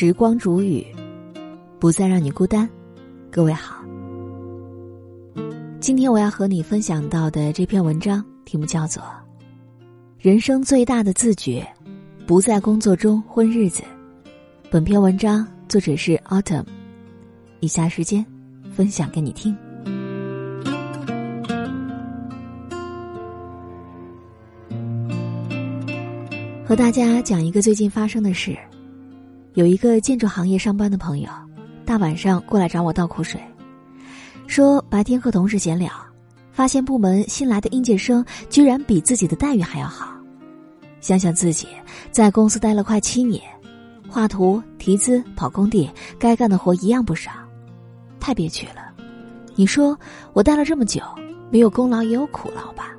时光煮雨，不再让你孤单。各位好，今天我要和你分享到的这篇文章题目叫做《人生最大的自觉，不在工作中混日子》。本篇文章作者是 Autumn，以下时间分享给你听。和大家讲一个最近发生的事。有一个建筑行业上班的朋友，大晚上过来找我倒苦水，说白天和同事闲聊，发现部门新来的应届生居然比自己的待遇还要好。想想自己在公司待了快七年，画图、提资、跑工地，该干的活一样不少，太憋屈了。你说我待了这么久，没有功劳也有苦劳吧？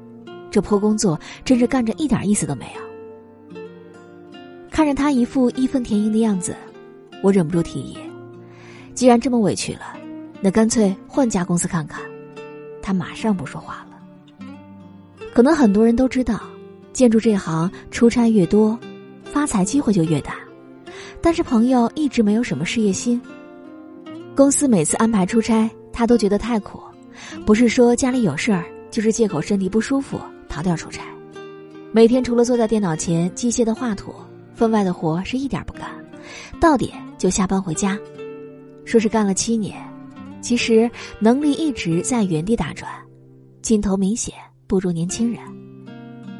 这破工作真是干着一点意思都没有。看着他一副义愤填膺的样子，我忍不住提议：“既然这么委屈了，那干脆换家公司看看。”他马上不说话了。可能很多人都知道，建筑这行出差越多，发财机会就越大。但是朋友一直没有什么事业心，公司每次安排出差，他都觉得太苦，不是说家里有事儿，就是借口身体不舒服逃掉出差。每天除了坐在电脑前机械的画图。分外的活是一点不干，到点就下班回家，说是干了七年，其实能力一直在原地打转，劲头明显不如年轻人。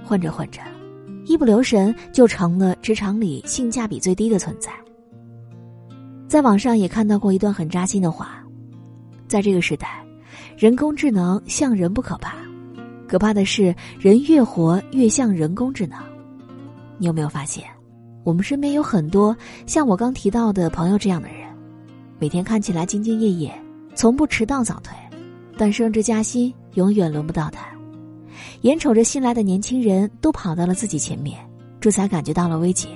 混着混着，一不留神就成了职场里性价比最低的存在。在网上也看到过一段很扎心的话，在这个时代，人工智能像人不可怕，可怕的是人越活越像人工智能。你有没有发现？我们身边有很多像我刚提到的朋友这样的人，每天看起来兢兢业业，从不迟到早退，但升职加薪永远轮不到他。眼瞅着新来的年轻人都跑到了自己前面，这才感觉到了危机。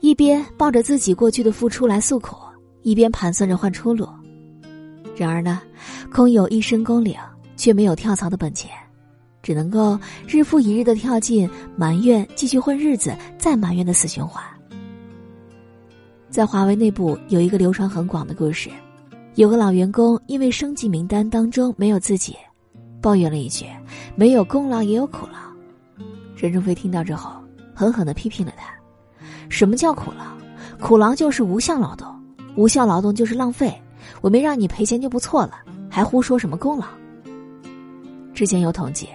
一边抱着自己过去的付出来诉苦，一边盘算着换出路。然而呢，空有一身功领，却没有跳槽的本钱。只能够日复一日的跳进埋怨，继续混日子，再埋怨的死循环。在华为内部有一个流传很广的故事，有个老员工因为升级名单当中没有自己，抱怨了一句：“没有功劳也有苦劳。”任正非听到之后，狠狠的批评了他：“什么叫苦劳？苦劳就是无效劳动，无效劳动就是浪费。我没让你赔钱就不错了，还胡说什么功劳？”之前有统计。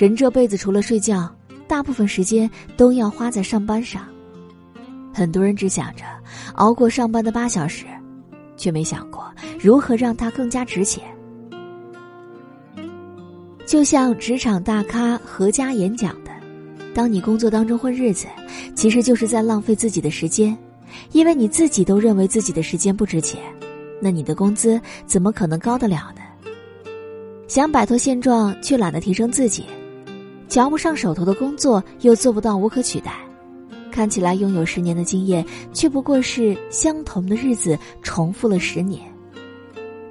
人这辈子除了睡觉，大部分时间都要花在上班上。很多人只想着熬过上班的八小时，却没想过如何让它更加值钱。就像职场大咖何家演讲的：“当你工作当中混日子，其实就是在浪费自己的时间，因为你自己都认为自己的时间不值钱，那你的工资怎么可能高得了呢？想摆脱现状，却懒得提升自己。”瞧不上手头的工作，又做不到无可取代，看起来拥有十年的经验，却不过是相同的日子重复了十年。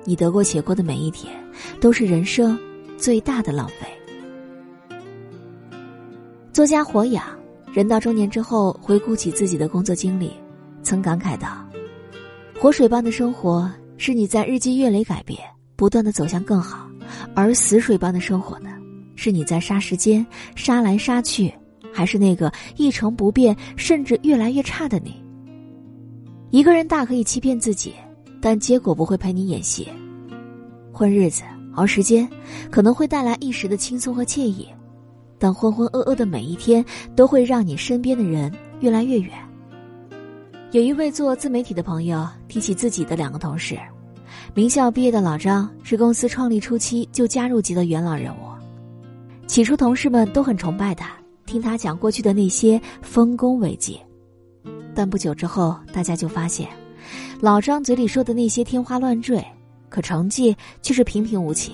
你得过且过的每一天，都是人生最大的浪费。作家火养，人到中年之后，回顾起自己的工作经历，曾感慨道：“活水般的生活，是你在日积月累改变，不断的走向更好；而死水般的生活呢？”是你在杀时间，杀来杀去，还是那个一成不变，甚至越来越差的你？一个人大可以欺骗自己，但结果不会陪你演戏。混日子、熬时间，可能会带来一时的轻松和惬意，但浑浑噩噩的每一天，都会让你身边的人越来越远。有一位做自媒体的朋友提起自己的两个同事，名校毕业的老张是公司创立初期就加入级的元老人物。起初，同事们都很崇拜他，听他讲过去的那些丰功伟绩。但不久之后，大家就发现，老张嘴里说的那些天花乱坠，可成绩却是平平无奇。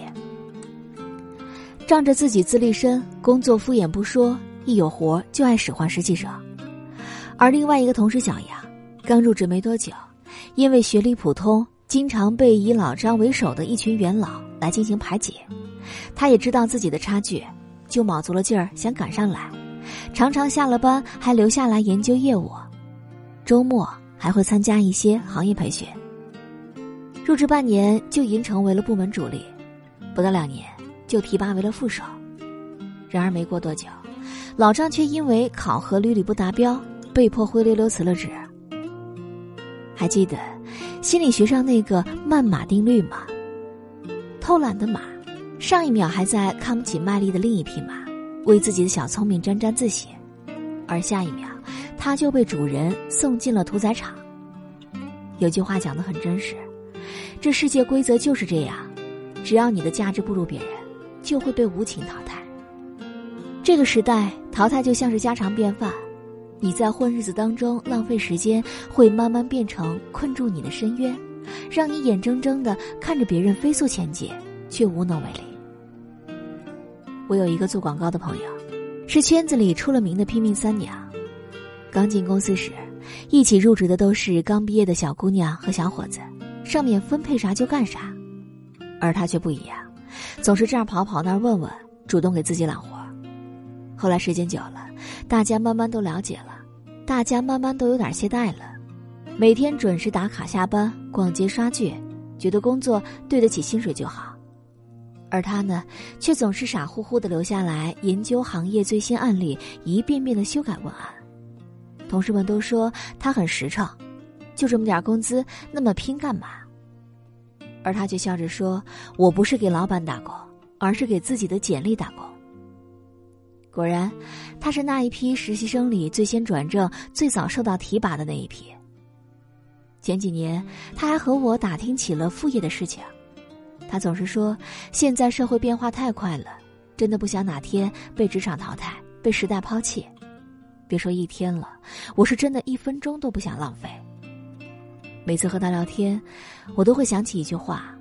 仗着自己资历深，工作敷衍不说，一有活就爱使唤实习生。而另外一个同事小杨，刚入职没多久，因为学历普通，经常被以老张为首的一群元老来进行排挤。他也知道自己的差距。就卯足了劲儿想赶上来，常常下了班还留下来研究业务，周末还会参加一些行业培训。入职半年就已经成为了部门主力，不到两年就提拔为了副手。然而没过多久，老张却因为考核屡屡不达标，被迫灰溜溜辞了职。还记得心理学上那个慢马定律吗？偷懒的马，上一秒还在看不起卖力的另一匹马，为自己的小聪明沾沾自喜，而下一秒，他就被主人送进了屠宰场。有句话讲的很真实，这世界规则就是这样，只要你的价值不如别人，就会被无情淘汰。这个时代，淘汰就像是家常便饭。你在混日子当中浪费时间，会慢慢变成困住你的深渊，让你眼睁睁的看着别人飞速前进，却无能为力。我有一个做广告的朋友，是圈子里出了名的拼命三娘。刚进公司时，一起入职的都是刚毕业的小姑娘和小伙子，上面分配啥就干啥，而他却不一样，总是这儿跑跑那问问，主动给自己揽活。后来时间久了。大家慢慢都了解了，大家慢慢都有点懈怠了。每天准时打卡下班，逛街刷剧，觉得工作对得起薪水就好。而他呢，却总是傻乎乎的留下来研究行业最新案例，一遍遍的修改文案。同事们都说他很实诚，就这么点工资，那么拼干嘛？而他却笑着说：“我不是给老板打工，而是给自己的简历打工。”果然，他是那一批实习生里最先转正、最早受到提拔的那一批。前几年，他还和我打听起了副业的事情。他总是说：“现在社会变化太快了，真的不想哪天被职场淘汰、被时代抛弃。别说一天了，我是真的一分钟都不想浪费。”每次和他聊天，我都会想起一句话：“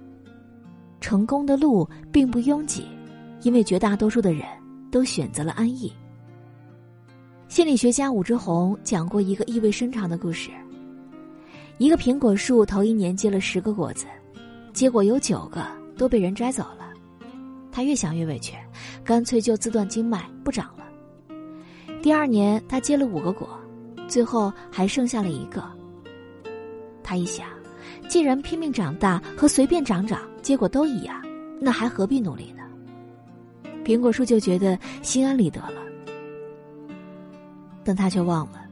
成功的路并不拥挤，因为绝大多数的人。”都选择了安逸。心理学家武志红讲过一个意味深长的故事：一个苹果树头一年结了十个果子，结果有九个都被人摘走了。他越想越委屈，干脆就自断经脉不长了。第二年他结了五个果，最后还剩下了一个。他一想，既然拼命长大和随便长长结果都一样，那还何必努力呢？苹果树就觉得心安理得了，但他却忘了，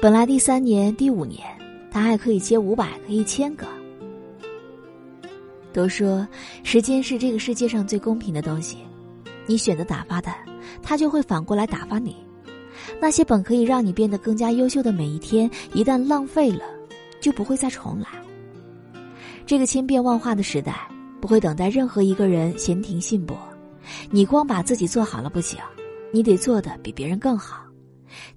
本来第三年、第五年，他还可以结五百个、一千个。都说时间是这个世界上最公平的东西，你选择打发它，它就会反过来打发你。那些本可以让你变得更加优秀的每一天，一旦浪费了，就不会再重来。这个千变万化的时代，不会等待任何一个人闲庭信步。你光把自己做好了不行，你得做的比别人更好。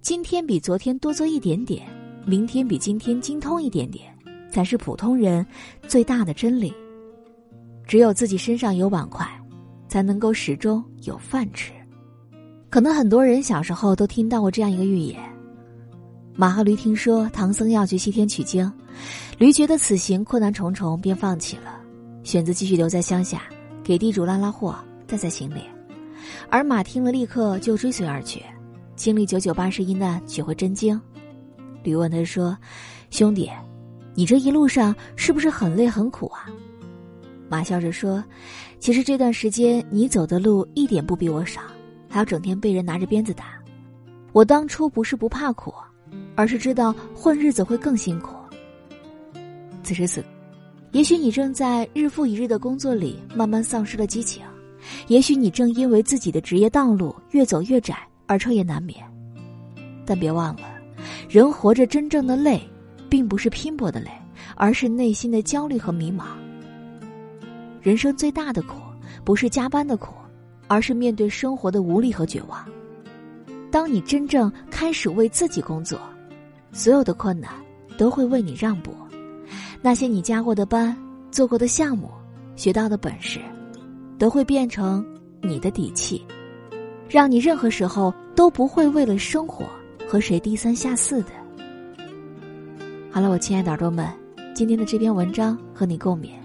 今天比昨天多做一点点，明天比今天精通一点点，才是普通人最大的真理。只有自己身上有碗筷，才能够始终有饭吃。可能很多人小时候都听到过这样一个寓言：马和驴听说唐僧要去西天取经，驴觉得此行困难重重，便放弃了，选择继续留在乡下，给地主拉拉货。带在行李，而马听了立刻就追随而去，经历九九八十一难，取回真经。驴问他说：“兄弟，你这一路上是不是很累很苦啊？”马笑着说：“其实这段时间你走的路一点不比我少，还要整天被人拿着鞭子打。我当初不是不怕苦，而是知道混日子会更辛苦。此时此刻，也许你正在日复一日的工作里慢慢丧失了激情。”也许你正因为自己的职业道路越走越窄而彻夜难眠，但别忘了，人活着真正的累，并不是拼搏的累，而是内心的焦虑和迷茫。人生最大的苦，不是加班的苦，而是面对生活的无力和绝望。当你真正开始为自己工作，所有的困难都会为你让步，那些你加过的班、做过的项目、学到的本事。都会变成你的底气，让你任何时候都不会为了生活和谁低三下四的。好了，我亲爱的耳朵们，今天的这篇文章和你共勉。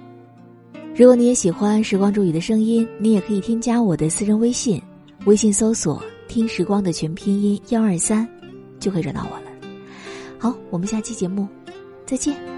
如果你也喜欢时光煮雨的声音，你也可以添加我的私人微信，微信搜索“听时光”的全拼音幺二三，就会找到我了。好，我们下期节目再见。